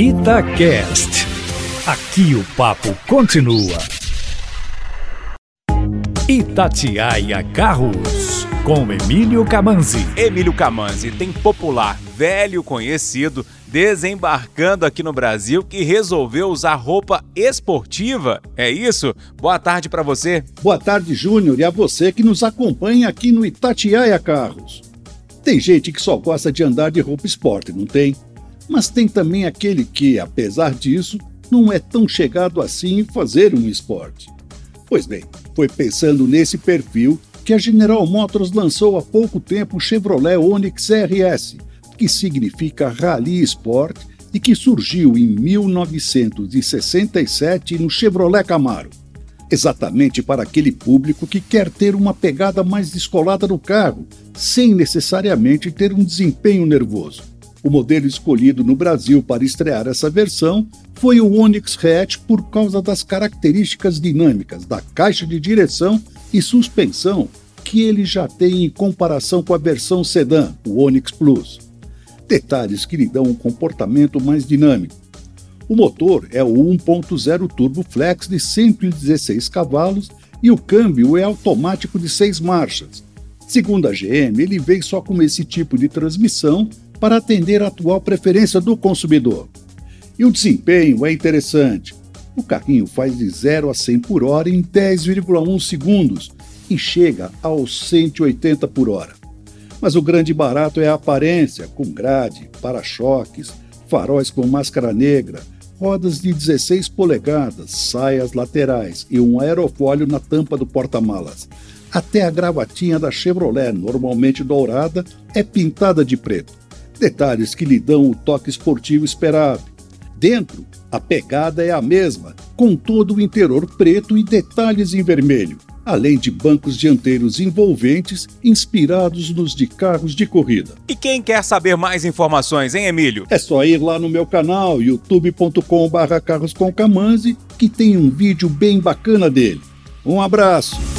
Itacast. Aqui o papo continua. Itatiaia Carros, com Emílio Camanzi. Emílio Camanzi tem popular velho conhecido desembarcando aqui no Brasil que resolveu usar roupa esportiva. É isso? Boa tarde para você. Boa tarde, Júnior, e a você que nos acompanha aqui no Itatiaia Carros. Tem gente que só gosta de andar de roupa esporte, não tem? Mas tem também aquele que, apesar disso, não é tão chegado assim em fazer um esporte. Pois bem, foi pensando nesse perfil que a General Motors lançou há pouco tempo o Chevrolet Onix RS, que significa Rally Sport e que surgiu em 1967 no Chevrolet Camaro. Exatamente para aquele público que quer ter uma pegada mais descolada no carro, sem necessariamente ter um desempenho nervoso. O modelo escolhido no Brasil para estrear essa versão foi o Onix Hatch por causa das características dinâmicas da caixa de direção e suspensão que ele já tem em comparação com a versão sedã, o Onix Plus. Detalhes que lhe dão um comportamento mais dinâmico. O motor é o 1.0 Turbo Flex de 116 cavalos e o câmbio é automático de seis marchas. Segundo a GM, ele vem só com esse tipo de transmissão para atender a atual preferência do consumidor. E o desempenho é interessante. O carrinho faz de 0 a 100 por hora em 10,1 segundos e chega aos 180 por hora. Mas o grande barato é a aparência, com grade, para-choques, faróis com máscara negra, rodas de 16 polegadas, saias laterais e um aerofólio na tampa do porta-malas. Até a gravatinha da Chevrolet, normalmente dourada, é pintada de preto detalhes que lhe dão o toque esportivo esperado. Dentro, a pegada é a mesma, com todo o interior preto e detalhes em vermelho, além de bancos dianteiros envolventes inspirados nos de carros de corrida. E quem quer saber mais informações, hein, Emílio? É só ir lá no meu canal, youtube.com/carroscomcamanzi, que tem um vídeo bem bacana dele. Um abraço!